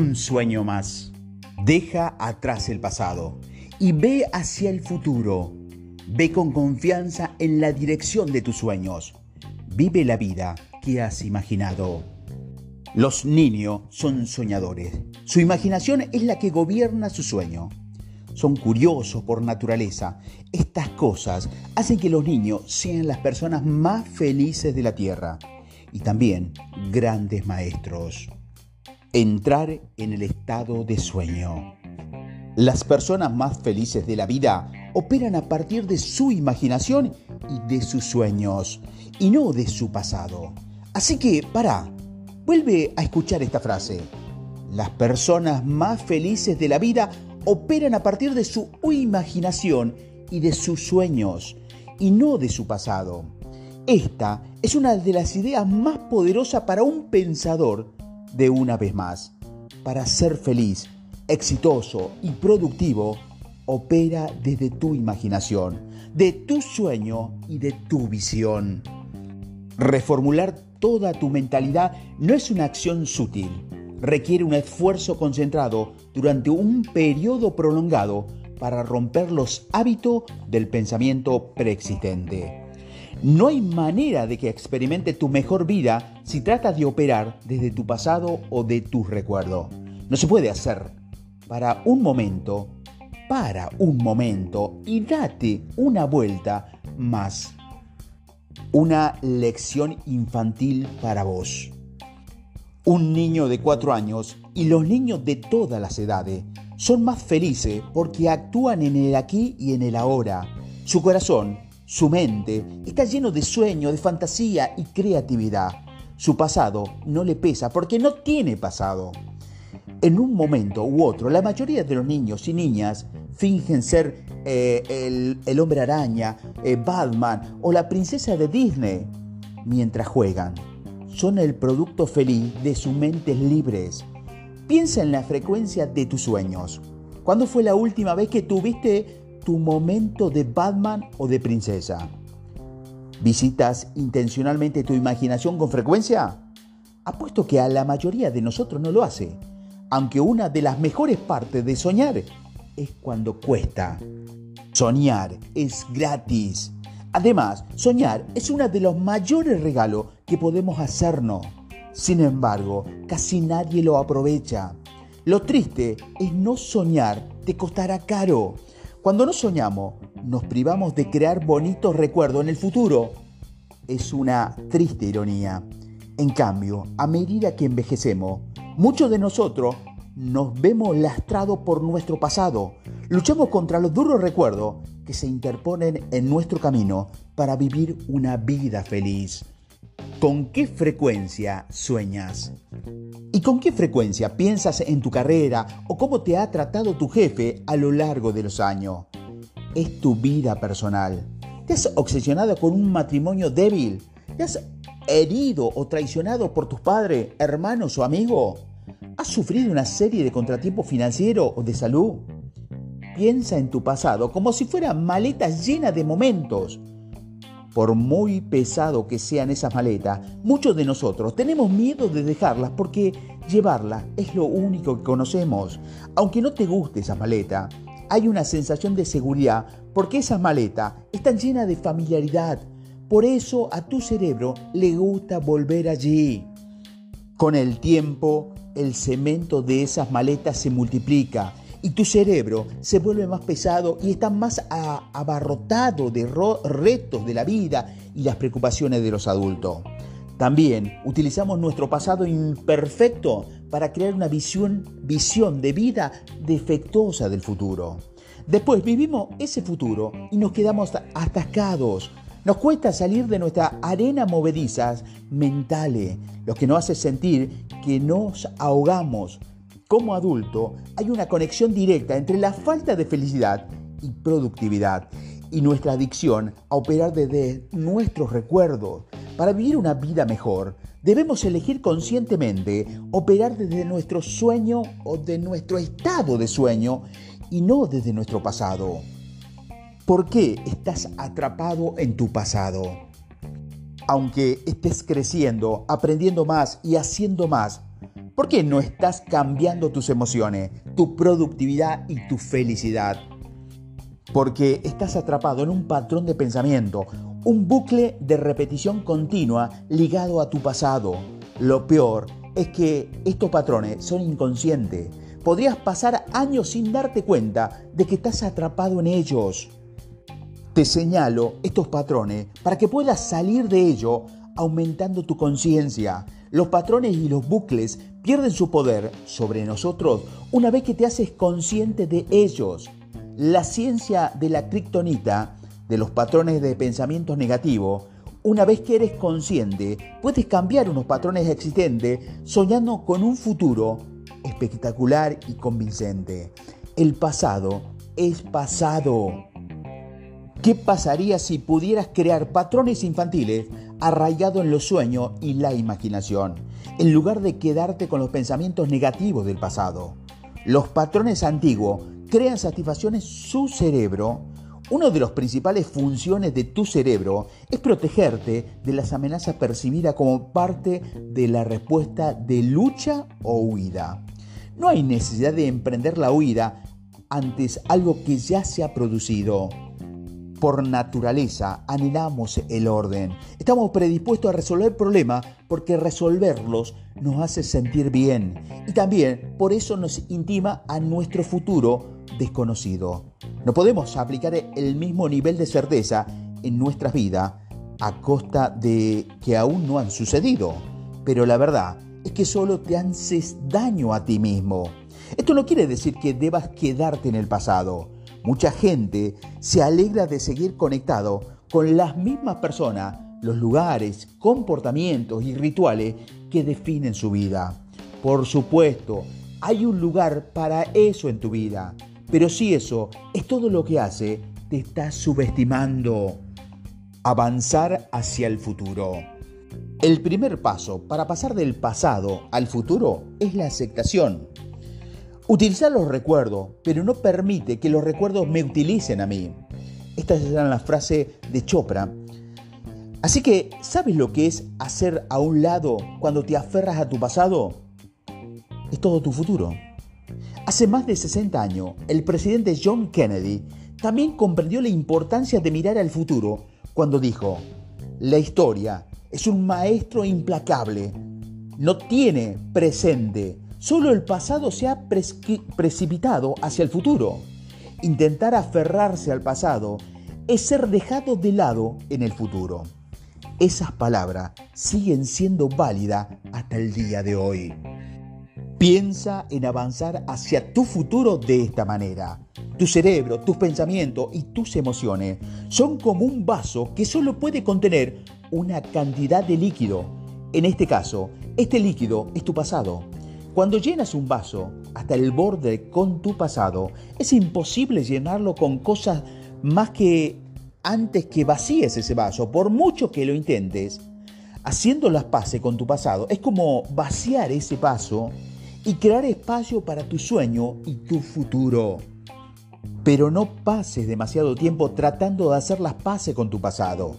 un sueño más. Deja atrás el pasado y ve hacia el futuro. Ve con confianza en la dirección de tus sueños. Vive la vida que has imaginado. Los niños son soñadores. Su imaginación es la que gobierna su sueño. Son curiosos por naturaleza. Estas cosas hacen que los niños sean las personas más felices de la Tierra y también grandes maestros. Entrar en el estado de sueño. Las personas más felices de la vida operan a partir de su imaginación y de sus sueños, y no de su pasado. Así que, para, vuelve a escuchar esta frase. Las personas más felices de la vida operan a partir de su imaginación y de sus sueños, y no de su pasado. Esta es una de las ideas más poderosas para un pensador de una vez más. Para ser feliz, exitoso y productivo, opera desde tu imaginación, de tu sueño y de tu visión. Reformular toda tu mentalidad no es una acción sutil, requiere un esfuerzo concentrado durante un periodo prolongado para romper los hábitos del pensamiento preexistente. No hay manera de que experimente tu mejor vida si tratas de operar desde tu pasado o de tus recuerdos. No se puede hacer. Para un momento, para un momento y date una vuelta más. Una lección infantil para vos. Un niño de cuatro años y los niños de todas las edades son más felices porque actúan en el aquí y en el ahora. Su corazón su mente está lleno de sueño, de fantasía y creatividad. Su pasado no le pesa porque no tiene pasado. En un momento u otro, la mayoría de los niños y niñas fingen ser eh, el, hombre araña, eh, Batman o la princesa de Disney mientras juegan. Son el producto feliz de sus mentes libres. Piensa en la frecuencia de tus sueños. ¿Cuándo fue la última vez que tuviste tu momento de Batman o de princesa? ¿Visitas intencionalmente tu imaginación con frecuencia? Apuesto que a la mayoría de nosotros no lo hace, aunque una de las mejores partes de soñar es cuando cuesta. Soñar es gratis. Además, soñar es uno de los mayores regalos que podemos hacernos. Sin embargo, casi nadie lo aprovecha. Lo triste es no soñar te costará caro. Cuando no soñamos, nos privamos de crear bonitos recuerdos en el futuro. Es una triste ironía. En cambio, a medida que envejecemos, muchos de nosotros nos vemos lastrados por nuestro pasado. Luchamos contra los duros recuerdos que se interponen en nuestro camino para vivir una vida feliz. ¿Con qué frecuencia sueñas? ¿Y con qué frecuencia piensas en tu carrera o cómo te ha tratado tu jefe a lo largo de los años? Es tu vida personal. ¿Te has obsesionado con un matrimonio débil? ¿Te has herido o traicionado por tus padres, hermanos o amigos? ¿Has sufrido una serie de contratiempos financieros o de salud? Piensa en tu pasado como si fuera maletas llenas de momentos por muy pesado que sean esas maletas, muchos de nosotros tenemos miedo de dejarlas porque llevarlas es lo único que conocemos. Aunque no te guste esa maleta, hay una sensación de seguridad porque esas maletas están llenas de familiaridad. Por eso a tu cerebro le gusta volver allí. Con el tiempo, el cemento de esas maletas se multiplica y tu cerebro se vuelve más pesado y está más abarrotado de retos de la vida y las preocupaciones de los adultos. También utilizamos nuestro pasado imperfecto para crear una visión, visión de vida defectuosa del futuro. Después vivimos ese futuro y nos quedamos atascados. Nos cuesta salir de nuestra arena movedizas mentales, lo que nos hace sentir que nos ahogamos como adulto hay una conexión directa entre la falta de felicidad y productividad y nuestra adicción a operar desde nuestros recuerdos. Para vivir una vida mejor, debemos elegir conscientemente operar desde nuestro sueño o de nuestro estado de sueño y no desde nuestro pasado. ¿Por qué estás atrapado en tu pasado? Aunque estés creciendo, aprendiendo más y haciendo más, ¿Por qué no estás cambiando tus emociones, tu productividad y tu felicidad? Porque estás atrapado en un patrón de pensamiento, un bucle de repetición continua ligado a tu pasado. Lo peor es que estos patrones son inconscientes. Podrías pasar años sin darte cuenta de que estás atrapado en ellos. Te señalo estos patrones para que puedas salir de ello aumentando tu conciencia. Los patrones y los bucles pierden su poder sobre nosotros una vez que te haces consciente de ellos. La ciencia de la kriptonita, de los patrones de pensamientos negativos, una vez que eres consciente, puedes cambiar unos patrones existentes soñando con un futuro espectacular y convincente. El pasado es pasado. ¿Qué pasaría si pudieras crear patrones infantiles arraigados en los sueños y la imaginación, en lugar de quedarte con los pensamientos negativos del pasado? Los patrones antiguos crean satisfacciones su cerebro una de las principales funciones de tu cerebro es protegerte de las amenazas percibidas como parte de la respuesta de lucha o huida. No hay necesidad de emprender la huida antes algo que ya se ha producido. Por naturaleza anhelamos el orden. Estamos predispuestos a resolver problemas porque resolverlos nos hace sentir bien y también por eso nos intima a nuestro futuro desconocido. No podemos aplicar el mismo nivel de certeza en nuestras vidas a costa de que aún no han sucedido. Pero la verdad es que solo te haces daño a ti mismo. Esto no quiere decir que debas quedarte en el pasado. Mucha gente se alegra de seguir conectado con las mismas personas, los lugares, comportamientos y rituales que definen su vida. Por supuesto, hay un lugar para eso en tu vida. Pero si eso es todo lo que hace, te estás subestimando. Avanzar hacia el futuro. El primer paso para pasar del pasado al futuro es la aceptación. Utilizar los recuerdos, pero no permite que los recuerdos me utilicen a mí. Estas eran las frases de Chopra. Así que, ¿sabes lo que es hacer a un lado cuando te aferras a tu pasado? Es todo tu futuro. Hace más de 60 años, el presidente John Kennedy también comprendió la importancia de mirar al futuro cuando dijo, la historia es un maestro implacable, no tiene presente, solo el pasado se ha precipitado hacia el futuro. Intentar aferrarse al pasado es ser dejado de lado en el futuro. Esas palabras siguen siendo válidas hasta el día de hoy. Piensa en avanzar hacia tu futuro de esta manera. Tu cerebro, tus pensamientos y tus emociones son como un vaso que solo puede contener una cantidad de líquido. En este caso, este líquido es tu pasado. Cuando llenas un vaso hasta el borde con tu pasado, es imposible llenarlo con cosas más que antes que vacíes ese vaso, por mucho que lo intentes. Haciendo las paces con tu pasado es como vaciar ese vaso y crear espacio para tu sueño y tu futuro. Pero no pases demasiado tiempo tratando de hacer las paces con tu pasado.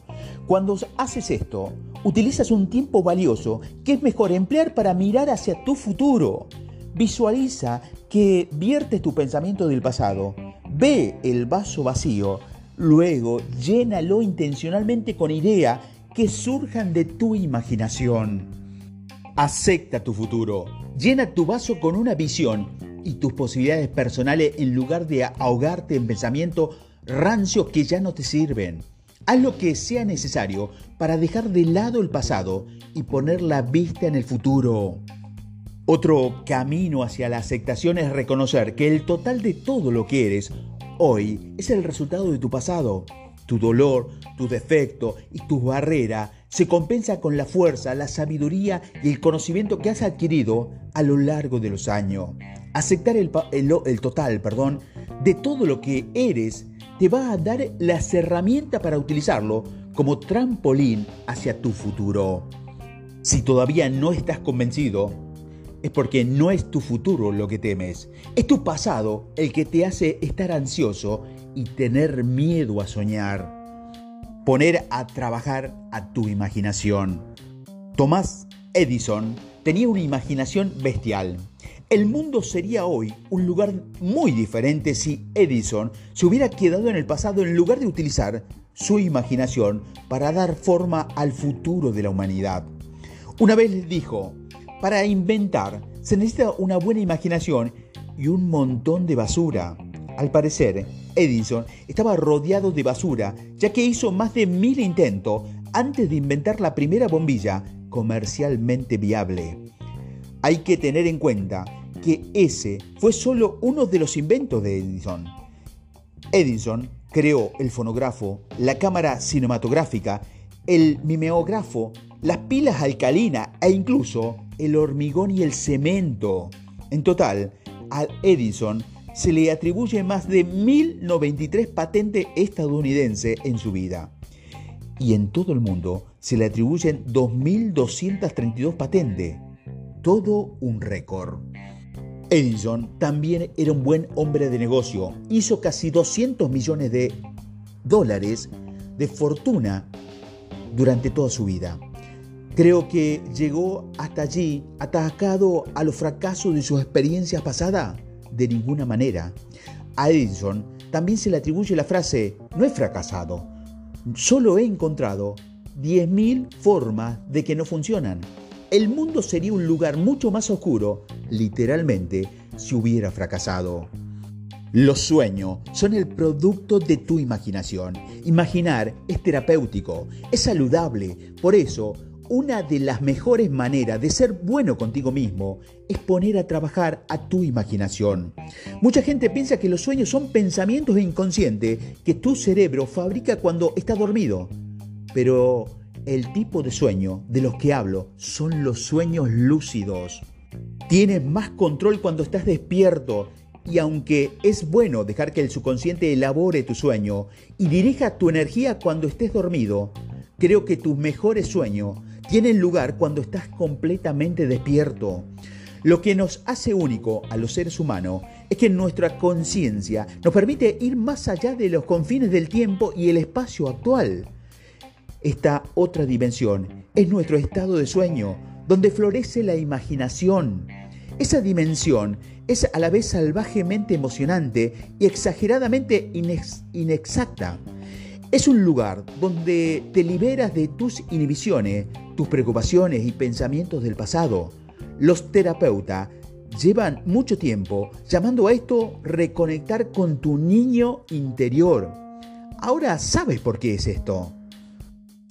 Cuando haces esto, utilizas un tiempo valioso que es mejor emplear para mirar hacia tu futuro. Visualiza que viertes tu pensamiento del pasado, ve el vaso vacío, luego llénalo intencionalmente con ideas que surjan de tu imaginación. Acepta tu futuro Llena tu vaso con una visión y tus posibilidades personales en lugar de ahogarte en pensamientos rancios que ya no te sirven. Haz lo que sea necesario para dejar de lado el pasado y poner la vista en el futuro. Otro camino hacia la aceptación es reconocer que el total de todo lo que eres hoy es el resultado de tu pasado. Tu dolor, tu defecto y tus barreras se compensa con la fuerza, la sabiduría y el conocimiento que has adquirido a lo largo de los años. Aceptar el, el, total perdón, de todo lo que eres te va a dar las herramientas para utilizarlo como trampolín hacia tu futuro. Si todavía no estás convencido, es porque no es tu futuro lo que temes, es tu pasado el que te hace estar ansioso y tener miedo a soñar poner a trabajar a tu imaginación. Thomas Edison tenía una imaginación bestial. El mundo sería hoy un lugar muy diferente si Edison se hubiera quedado en el pasado en lugar de utilizar su imaginación para dar forma al futuro de la humanidad. Una vez dijo, para inventar se necesita una buena imaginación y un montón de basura. Al parecer, Edison estaba rodeado de basura, ya que hizo más de mil intentos antes de inventar la primera bombilla comercialmente viable. Hay que tener en cuenta que ese fue solo uno de los inventos de Edison. Edison creó el fonógrafo, la cámara cinematográfica, el mimeógrafo, las pilas alcalinas e incluso el hormigón y el cemento. En total, a Edison se le atribuye más de 1093 patentes estadounidenses en su vida. Y en todo el mundo se le atribuyen 2.232 patentes. Todo un récord. Edison también era un buen hombre de negocio. Hizo casi 200 millones de dólares de fortuna durante toda su vida. Creo que llegó hasta allí atacado a los fracasos de sus experiencias pasadas. De ninguna manera. A Edison también se le atribuye la frase, no he fracasado, solo he encontrado 10.000 formas de que no funcionan el mundo sería un lugar mucho más oscuro, literalmente, si hubiera fracasado. Los sueños son el producto de tu imaginación. Imaginar es terapéutico, es saludable. Por eso, una de las mejores maneras de ser bueno contigo mismo es poner a trabajar a tu imaginación. Mucha gente piensa que los sueños son pensamientos inconscientes que tu cerebro fabrica cuando está dormido. Pero el tipo de sueño de los que hablo son los sueños lúcidos. Tienes más control cuando estás despierto y aunque es bueno dejar que el subconsciente elabore tu sueño y dirija tu energía cuando estés dormido, creo que tus mejores sueños tienen lugar cuando estás completamente despierto. Lo que nos hace único a los seres humanos es que nuestra conciencia nos permite ir más allá de los confines del tiempo y el espacio actual. Esta otra dimensión es nuestro estado de sueño, donde florece la imaginación. Esa dimensión es a la vez salvajemente emocionante y exageradamente inexacta. Es un lugar donde te liberas de tus inhibiciones, tus preocupaciones y pensamientos del pasado. Los terapeutas llevan mucho tiempo llamando a esto reconectar con tu niño interior. Ahora sabes por qué es esto.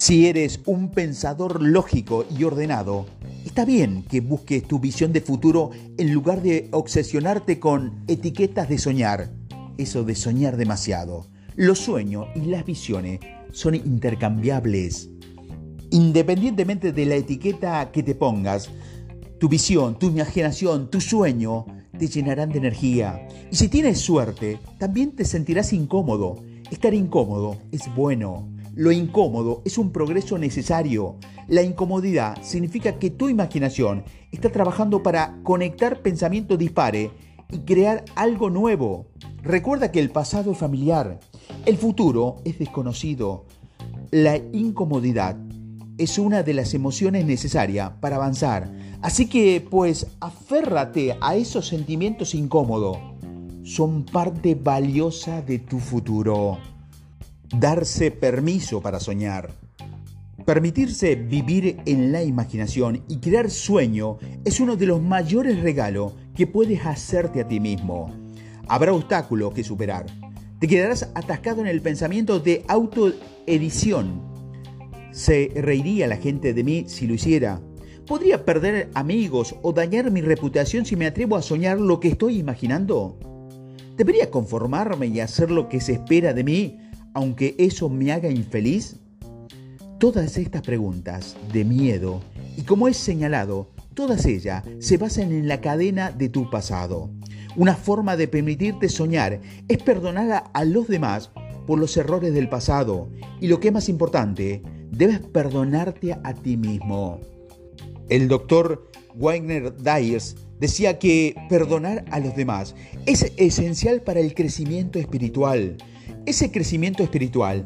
Si eres un pensador lógico y ordenado, está bien que busques tu visión de futuro en lugar de obsesionarte con etiquetas de soñar. Eso de soñar demasiado. Los sueños y las visiones son intercambiables. Independientemente de la etiqueta que te pongas, tu visión, tu imaginación, tu sueño te llenarán de energía. Y si tienes suerte, también te sentirás incómodo. Estar incómodo es bueno. Lo incómodo es un progreso necesario. La incomodidad significa que tu imaginación está trabajando para conectar pensamientos dispares y crear algo nuevo. Recuerda que el pasado es familiar, el futuro es desconocido. La incomodidad es una de las emociones necesarias para avanzar. Así que, pues, aférrate a esos sentimientos incómodos. Son parte valiosa de tu futuro darse permiso para soñar. Permitirse vivir en la imaginación y crear sueño es uno de los mayores regalos que puedes hacerte a ti mismo. Habrá obstáculos que superar. Te quedarás atascado en el pensamiento de autoedición. ¿Se reiría la gente de mí si lo hiciera? ¿Podría perder amigos o dañar mi reputación si me atrevo a soñar lo que estoy imaginando? ¿Debería conformarme y hacer lo que se espera de mí aunque eso me haga infeliz? Todas estas preguntas de miedo, y como es señalado, todas ellas se basan en la cadena de tu pasado. Una forma de permitirte soñar es perdonar a los demás por los errores del pasado y lo que es más importante, debes perdonarte a ti mismo. El doctor Wagner Dyers decía que perdonar a los demás es esencial para el crecimiento espiritual. Ese crecimiento espiritual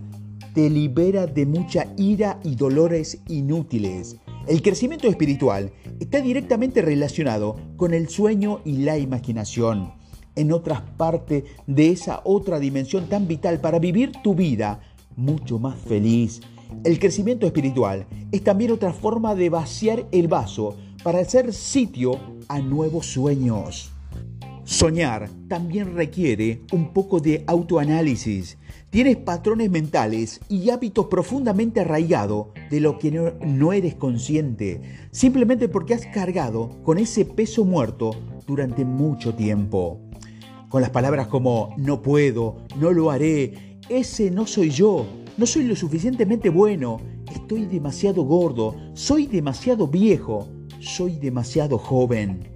te libera de mucha ira y dolores inútiles. El crecimiento espiritual está directamente relacionado con el sueño y la imaginación. En otras partes de esa otra dimensión tan vital para vivir tu vida mucho más feliz. El crecimiento espiritual es también otra forma de vaciar el vaso para hacer sitio a nuevos sueños. Soñar también requiere un poco de autoanálisis. Tienes patrones mentales y hábitos profundamente arraigados de lo que no, eres consciente, simplemente porque has cargado con ese peso muerto durante mucho tiempo. Con las palabras como no puedo, no lo haré, ese no soy yo, no soy lo suficientemente bueno, estoy demasiado gordo, soy demasiado viejo, soy demasiado joven.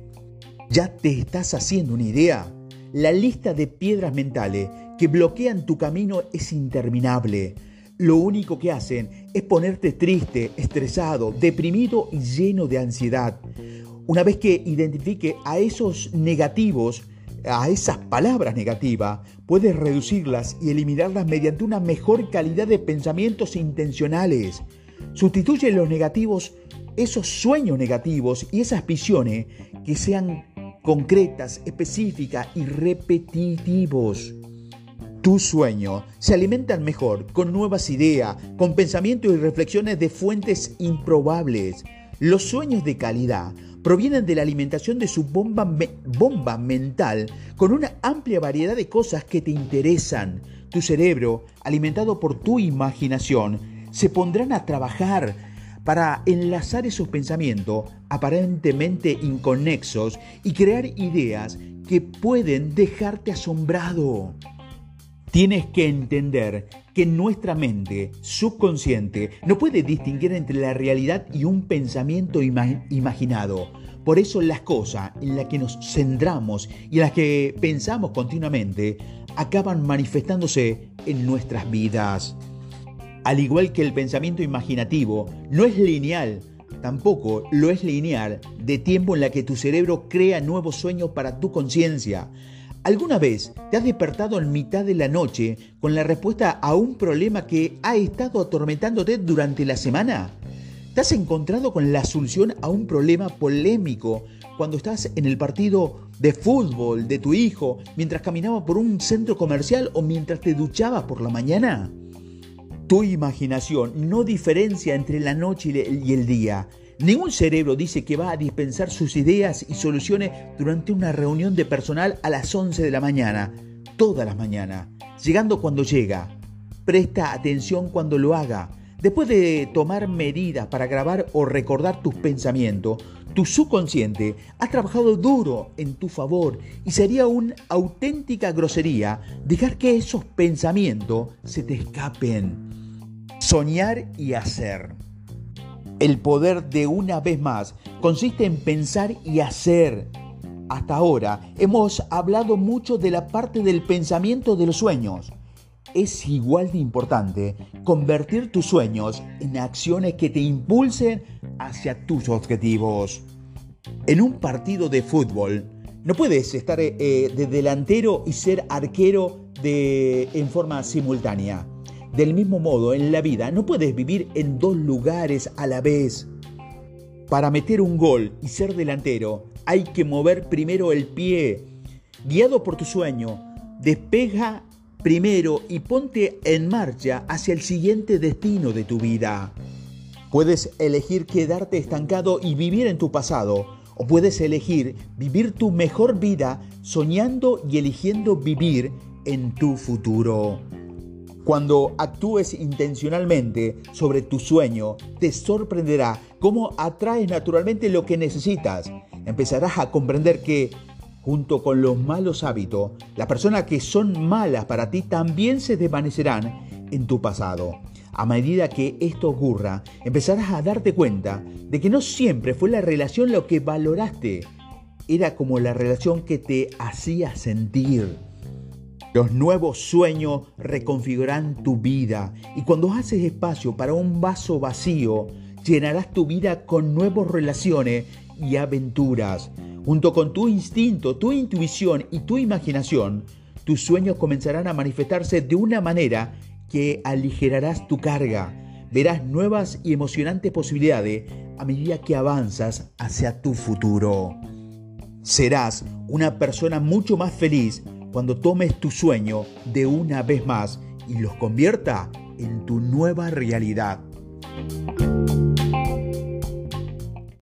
¿Ya te estás haciendo una idea? La lista de piedras mentales que bloquean tu camino es interminable. Lo único que hacen es ponerte triste, estresado, deprimido y lleno de ansiedad. Una vez que identifique a esos negativos, a esas palabras negativas, puedes reducirlas y eliminarlas mediante una mejor calidad de pensamientos intencionales. Sustituye los negativos, esos sueños negativos y esas visiones que sean concretas, específicas y repetitivos. Tu sueño se alimentan mejor con nuevas ideas, con pensamientos y reflexiones de fuentes improbables. Los sueños de calidad provienen de la alimentación de su bomba, bomba mental con una amplia variedad de cosas que te interesan. Tu cerebro, alimentado por tu imaginación, se pondrán a trabajar para enlazar esos pensamientos aparentemente inconexos y crear ideas que pueden dejarte asombrado. Tienes que entender que nuestra mente subconsciente no puede distinguir entre la realidad y un pensamiento imaginado. Por eso las cosas en las que nos centramos y en las que pensamos continuamente acaban manifestándose en nuestras vidas. Al igual que el pensamiento imaginativo no es lineal, tampoco lo es lineal de tiempo en la que tu cerebro crea nuevos sueños para tu conciencia. ¿Alguna vez te has despertado en mitad de la noche con la respuesta a un problema que ha estado atormentándote durante la semana? ¿Te has encontrado con la solución a un problema polémico cuando estás en el partido de fútbol de tu hijo, mientras caminaba por un centro comercial o mientras te duchabas por la mañana? Tu imaginación no diferencia entre la noche y el día. Ningún cerebro dice que va a dispensar sus ideas y soluciones durante una reunión de personal a las 11 de la mañana, todas las mañanas, llegando cuando llega. Presta atención cuando lo haga. Después de tomar medidas para grabar o recordar tus pensamientos, tu subconsciente ha trabajado duro en tu favor y sería una auténtica grosería dejar que esos pensamientos se te escapen. Soñar y hacer. El poder de una vez más consiste en pensar y hacer. Hasta ahora hemos hablado mucho de la parte del pensamiento de los sueños. Es igual de importante convertir tus sueños en acciones que te impulsen hacia tus objetivos. En un partido de fútbol, no puedes estar eh, de delantero y ser arquero de, en forma simultánea. Del mismo modo, en la vida no puedes vivir en dos lugares a la vez. Para meter un gol y ser delantero, hay que mover primero el pie. Guiado por tu sueño, despega primero y ponte en marcha hacia el siguiente destino de tu vida. Puedes elegir quedarte estancado y vivir en tu pasado, o puedes elegir vivir tu mejor vida soñando y eligiendo vivir en tu futuro. Cuando actúes intencionalmente sobre tu sueño, te sorprenderá cómo atraes naturalmente lo que necesitas. Empezarás a comprender que, junto con los malos hábitos, las personas que son malas para ti también se desvanecerán en tu pasado. A medida que esto ocurra, empezarás a darte cuenta de que no siempre fue la relación lo que valoraste, era como la relación que te hacía sentir. Los nuevos sueños reconfigurarán tu vida y cuando haces espacio para un vaso vacío, llenarás tu vida con nuevas relaciones y aventuras. Junto con tu instinto, tu intuición y tu imaginación, tus sueños comenzarán a manifestarse de una manera que aligerarás tu carga. Verás nuevas y emocionantes posibilidades a medida que avanzas hacia tu futuro. Serás una persona mucho más feliz cuando tomes tu sueño de una vez más y los convierta en tu nueva realidad.